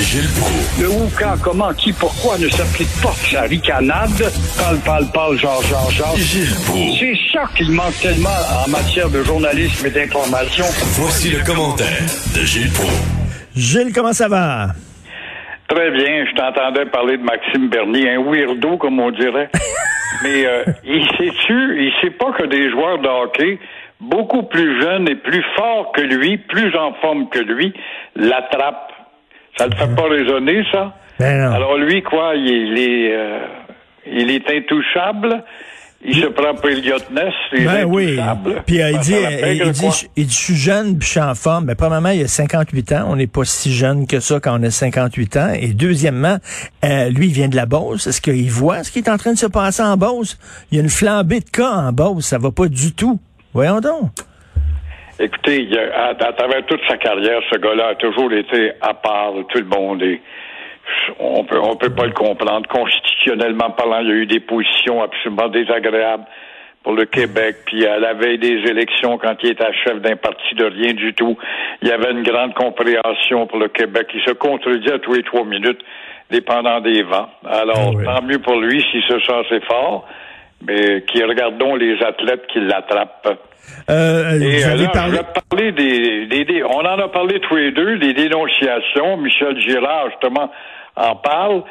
Gilles Proulx. Le où, quand, comment, qui, pourquoi ne s'applique pas sa ricanade? Parle, parle, parle, genre, genre, genre. Gilles Proulx. C'est ça qu'il manque tellement en matière de journalisme et d'information. Voici le commentaire de Gilles Proulx. Gilles, comment ça va? Très bien, je t'entendais parler de Maxime Bernier, un weirdo, comme on dirait. Mais euh, il sait-tu, il sait pas que des joueurs de hockey, beaucoup plus jeunes et plus forts que lui, plus en forme que lui, l'attrapent. Ça le fait pas raisonner, ça? Ben non. Alors lui, quoi, il est, euh, il est intouchable. Il se prend pour Elliot Ness. il est Ben oui. Puis euh, il, dit, euh, il, dit, je- il dit, je suis jeune, puis je suis en forme. Mais premièrement, il a 58 ans. On n'est pas si jeune que ça quand on a 58 ans. Et deuxièmement, euh, lui, il vient de la Beauce. Est-ce qu'il voit ce qui est en train de se passer en Beauce? Il y a une flambée de cas en Beauce. Ça va pas du tout. Voyons donc. Écoutez, il a- à, à travers toute sa carrière, ce gars-là a toujours été à part de tout le monde et on peut, on peut pas le comprendre. Constitutionnellement parlant, il y a eu des positions absolument désagréables pour le Québec. Puis à la veille des élections, quand il était chef d'un parti de rien du tout, il y avait une grande compréhension pour le Québec. Il se contredit à tous les trois minutes, dépendant des vents. Alors, Ah oui. tant mieux pour lui s'il se sent assez fort, mais qui regardons les athlètes qui l'attrapent. Euh, Et vous euh, avez là, parlé... des- des- On en a parlé tous les deux, des dénonciations. Michel Girard, justement, en parle.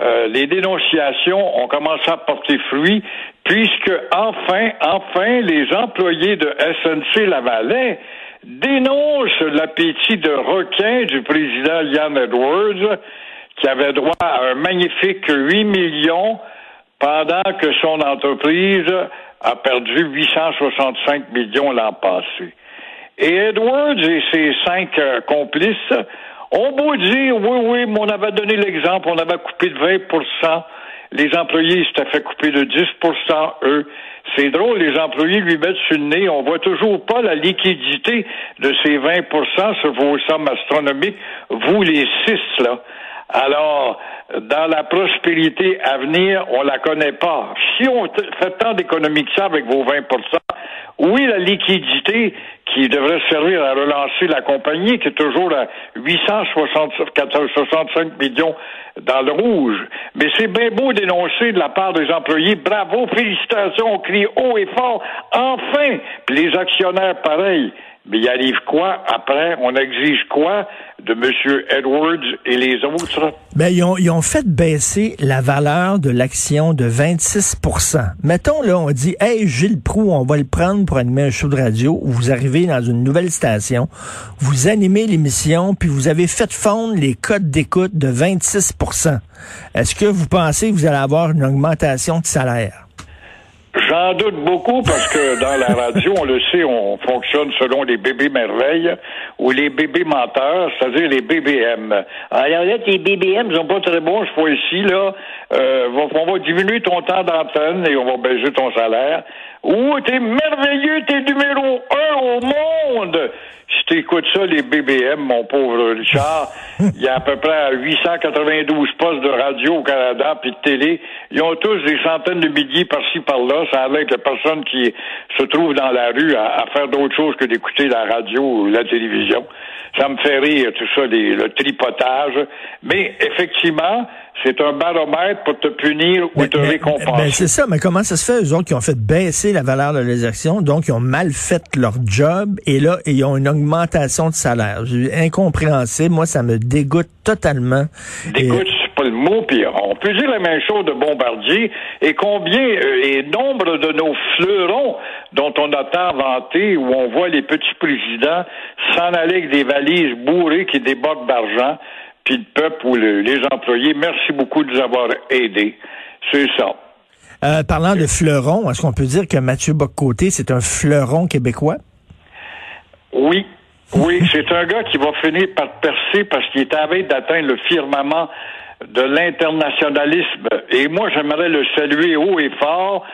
Euh, les dénonciations ont commencé à porter fruit, puisque enfin, enfin, les employés de SNC Lavalin dénoncent l'appétit de requin du président Ian Edwards, qui avait droit à un magnifique 8 millions pendant que son entreprise a perdu 865 millions l'an passé. Et Edwards et ses cinq euh, complices ont beau dire, oui, oui, mais on avait donné l'exemple, on avait coupé de 20% les employés s'étaient fait couper de 10% eux. C'est drôle, les employés lui mettent sur le nez. On voit toujours pas la liquidité de ces 20% sur vos sommes astronomiques. Vous, les six, là. Alors, dans la prospérité à venir, on la connaît pas. Si on fait tant d'économies que ça avec vos 20% oui, la liquidité qui devrait servir à relancer la compagnie, qui est toujours à 865 millions dans le rouge. Mais c'est bien beau dénoncer de la part des employés. Bravo, félicitations, on crie haut et fort. Enfin! Puis les actionnaires, pareil. Mais il arrive quoi après? On exige quoi de M. Edwards et les autres? Ben, ils ont, ils ont fait baisser la valeur de l'action de 26% Mettons, là, on dit, hey, Gilles Proux, on va le prendre pour animer un show de radio. Vous arrivez dans une nouvelle station, vous animez l'émission, puis vous avez fait fondre les codes d'écoute de 26% Est-ce que vous pensez que vous allez avoir une augmentation de salaire? J'en doute beaucoup parce que dans la radio, on le sait, on fonctionne selon les bébés merveilles ou les bébés menteurs, c'est-à-dire les BBM. Alors là, tes BBM sont pas très bons ce fois-ci, là. Euh, on va diminuer ton temps d'antenne et on va baisser ton salaire. Ou t'es merveilleux, t'es numéro un au monde. Si t'écoutes ça, les BBM, mon pauvre Richard, il y a à peu près 892 postes de radio au Canada puis de télé. Ils ont tous des centaines de milliers par-ci par-là. Ça a l'air que personne qui se trouve dans la rue à, à faire d'autres choses que d'écouter la radio ou la télévision. Ça me fait rire, tout ça, les- le tripotage. Mais effectivement, c'est un baromètre pour te punir ou te récompenser. ben, c'est ça, mais comment ça se fait, eux autres, qui ont fait baisser la valeur de les actions, donc ils ont mal fait leur job, et là, ils ont une augmentation de salaire. Incompréhensible. Moi, ça me dégoûte totalement. Et- c'est pas le mot, puis on peut dire la même chose de Bombardier. Et combien euh, et nombre de nos fleurons dont on a tant vanté, où on voit les petits présidents s'en aller avec des valises bourrées qui débordent d'argent, puis le peuple ou le- les employés, merci beaucoup de nous avoir aidés. C'est ça. Euh, parlant de fleurons, est-ce qu'on peut dire que Mathieu Boccoté, c'est un fleuron québécois? Oui. Oui, c'est un gars qui va finir par percer parce qu'il est à d'atteindre le firmament de l'internationalisme. Et moi, j'aimerais le saluer haut et fort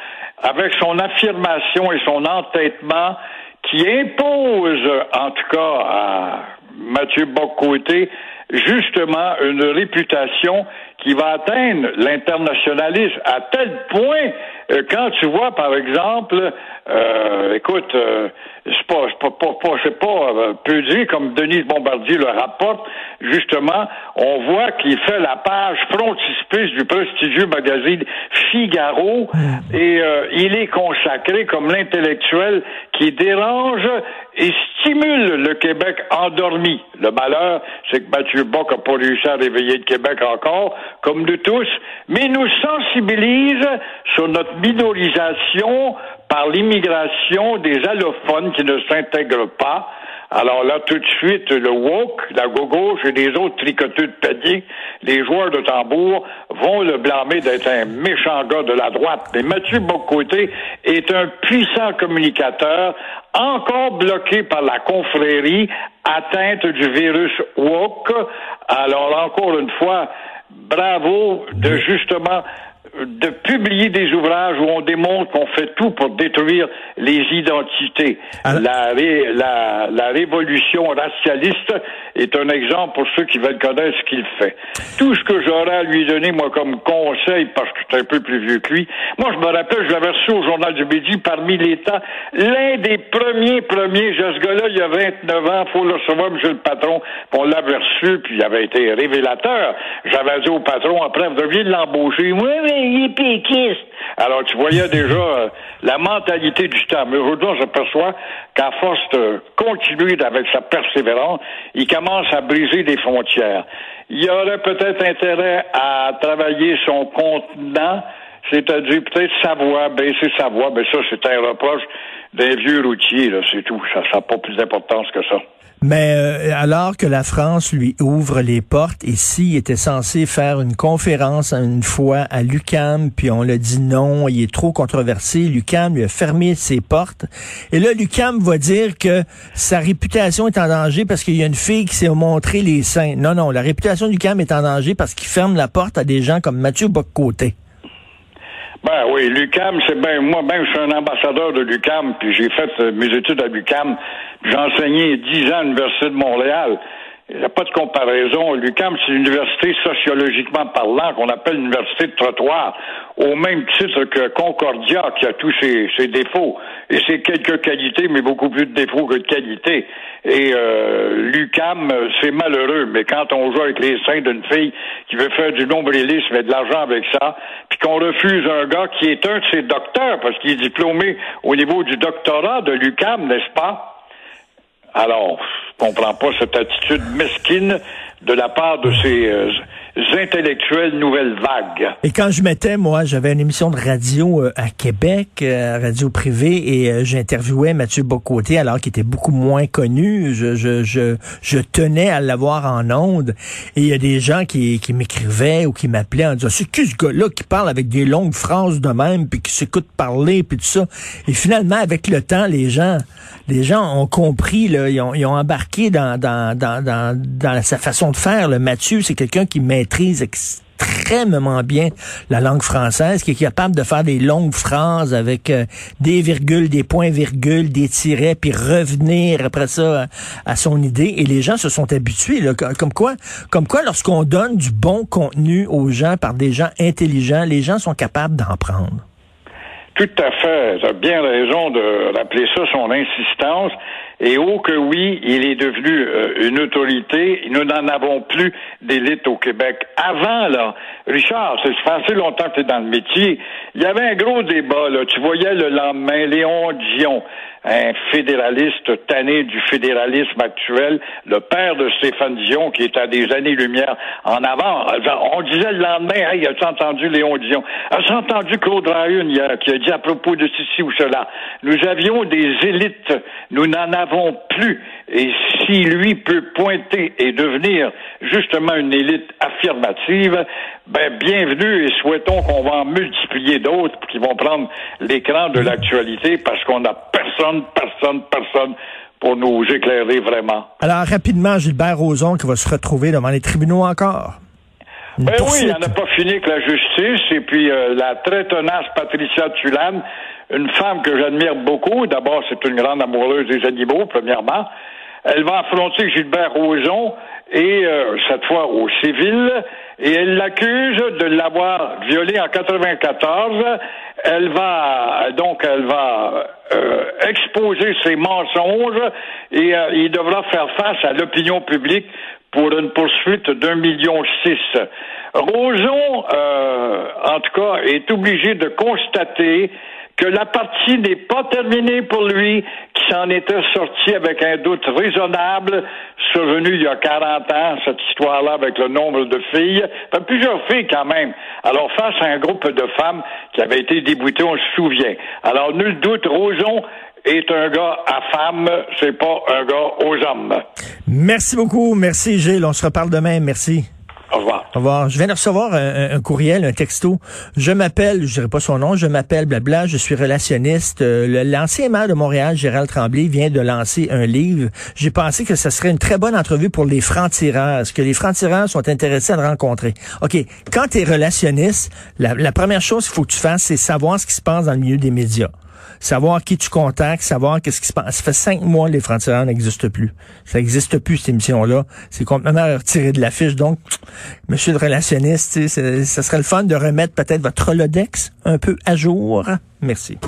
avec son affirmation et son entêtement qui impose, en tout cas à Mathieu Bocoté, justement une réputation qui va atteindre l'internationalisme à tel point quand tu vois, par exemple, euh, écoute, euh, c'est pas, pas, pas, c'est pas euh, peu comme Denise Bombardier le rapporte. Justement, on voit qu'il fait la page frontispice du prestigieux magazine Figaro et il est consacré comme l'intellectuel qui dérange et stimule le Québec endormi. Le malheur, c'est que Mathieu Bock n'a pas réussi à réveiller le Québec encore, comme nous tous, mais nous sensibilise sur notre minorisation par l'immigration des allophones qui ne s'intègrent pas. Alors là, tout de suite, le woke, la gauche et les autres tricoteux de panier, les joueurs de tambour, vont le blâmer d'être un méchant gars de la droite. Mais Mathieu Bocoté est un puissant communicateur, encore bloqué par la confrérie, atteinte du virus woke. Alors, encore une fois, bravo de justement de publier des ouvrages où on démontre qu'on fait tout pour détruire les identités. La, la, la, révolution racialiste est un exemple pour ceux qui veulent connaître ce qu'il fait. Tout ce que j'aurais à lui donner, moi, comme conseil, parce que c'est un peu plus vieux que lui, moi, je me rappelle, je l'avais reçu au Journal du Midi parmi les temps, l'un des premiers premiers, j'ai ce gars-là, il y a 29 ans, faut le recevoir, monsieur le patron, puis on l'avait reçu, puis il avait été révélateur. J'avais dit au patron, après, vous deviez l'embaucher. Oui, Alors, tu voyais déjà euh, la mentalité du temps. Mais aujourd'hui, on s'aperçoit qu'à force de continuer avec sa persévérance, il commence à briser des frontières. Il aurait peut-être intérêt à travailler son contenant, c'est-à-dire peut-être sa voix, baisser sa voix, mais ça, c'est un reproche d'un vieux routier, là, c'est tout. Ça n'a pas plus d'importance que ça. Mais euh, alors que la France lui ouvre les portes, ici, il était censé faire une conférence une fois à Lucam, puis on l'a dit non, il est trop controversé. Lucam lui a fermé ses portes. Et là, Lucam va dire que sa réputation est en danger parce qu'il y a une fille qui s'est montré les seins. Non, non, la réputation de Lucam est en danger parce qu'il ferme la porte à des gens comme Mathieu Boccoté. Ben oui, l'UCAM, c'est bien. Moi, même, je suis un ambassadeur de l'UCAM, puis j'ai fait euh, mes études à l'UCAM. J'ai enseigné dix ans à l'Université de Montréal. Il n'y a pas de comparaison. L'UCAM, c'est une université sociologiquement parlant qu'on appelle l'université de trottoir, au même titre que Concordia, qui a tous ses, ses défauts et ses quelques qualités, mais beaucoup plus de défauts que de qualités. Et euh, l'UCAM, c'est malheureux, mais quand on joue avec les seins d'une fille qui veut faire du nombrilisme et de l'argent avec ça, puis qu'on refuse un gars qui est un de ses docteurs, parce qu'il est diplômé au niveau du doctorat de l'UCAM, n'est-ce pas? Alors, je comprends pas cette attitude mesquine de la part de ces euh, intellectuels nouvelles vagues. Et quand je mettais, moi, j'avais une émission de radio euh, à Québec, euh, radio privée, et j'interviewais Mathieu Bocoté, alors qu'il était beaucoup moins connu. Je, je, je, je tenais à l'avoir en onde. Et il y a des gens qui, qui m'écrivaient ou qui m'appelaient en disant, c'est qui ce gars-là qui parle avec des longues phrases de même, puis qui s'écoute parler, puis tout ça? Et finalement, avec le temps, les gens, les gens ont compris, là, ils, ont, ils ont embarqué dans, dans, dans, dans, sa façon de faire. Le Mathieu, c'est quelqu'un qui maîtrise extrêmement bien la langue française, qui est capable de faire des longues phrases avec euh, des virgules, des points-virgules, des tirets, puis revenir après ça à, son idée. Et les gens se sont habitués. Là, comme quoi, comme quoi, lorsqu'on donne du bon contenu aux gens par des gens intelligents, les gens sont capables d'en prendre. Tout à fait. Tu as bien raison de rappeler ça, son insistance. Et oh que oui, il est devenu euh, une autorité. Nous n'en avons plus d'élite au Québec. Avant, là, Richard, c'est assez longtemps que tu es dans le métier. Il y avait un gros débat, là. Tu voyais le lendemain Léon Dion, un fédéraliste tanné du fédéralisme actuel, le père de Stéphane Dion, qui est à des années-lumière en avant. On disait le lendemain, hey, as-tu entendu Léon Dion? As-tu entendu Claude qui a dit à propos de ceci ou cela? Nous avions des élites. Nous n'en avons plus. Et si lui peut pointer et devenir justement une élite affirmative, ben bienvenue et souhaitons qu'on va en multiplier d'autres qui vont prendre l'écran de l'actualité parce qu'on n'a personne, personne, personne pour nous éclairer vraiment. Alors, rapidement, Gilbert Rozon qui va se retrouver devant les tribunaux encore. Ben oui, il n'en a pas fini avec la justice. Et puis, euh, la très tenace Patricia Tulane, une femme que j'admire beaucoup. D'abord, c'est une grande amoureuse des animaux, premièrement. Elle va affronter Gilbert Rozon et euh, cette fois au civil, et elle l'accuse de l'avoir violé en 94. Elle va donc elle va euh, exposer ses mensonges et euh, il devra faire face à l'opinion publique pour une poursuite d'un million six. Roson, en tout cas, est obligé de constater que la partie n'est pas terminée pour lui, qui s'en était sorti avec un doute raisonnable, survenu il y a 40 ans, cette histoire-là avec le nombre de filles, enfin, plusieurs filles quand même. Alors face à un groupe de femmes qui avait été débouté, on se souvient. Alors nul doute, Roson est un gars à femmes, c'est pas un gars aux hommes. Merci beaucoup, merci Gilles, on se reparle demain, merci. Au revoir. Au revoir. Je viens de recevoir un, courriel, un texto. Je m'appelle, je dirais pas son nom, je m'appelle blabla, je suis relationniste. Euh, l'ancien maire de Montréal, Gérald Tremblay, vient de lancer un livre. J'ai pensé que ce serait une très bonne entrevue pour les francs-tireurs, que les francs-tireurs sont intéressés à le rencontrer. OK, quand tu es relationniste, la, la première chose qu'il faut que tu fasses, c'est savoir ce qui se passe dans le milieu des médias savoir qui tu contactes, savoir qu'est-ce qui se passe. Ça fait cinq mois les frontières n'existent plus. Ça n'existe plus, cette émission-là. C'est complètement retiré de l'affiche. Donc, monsieur le relationniste, ça serait le fun de remettre peut-être votre Rolodex un peu à jour. Merci.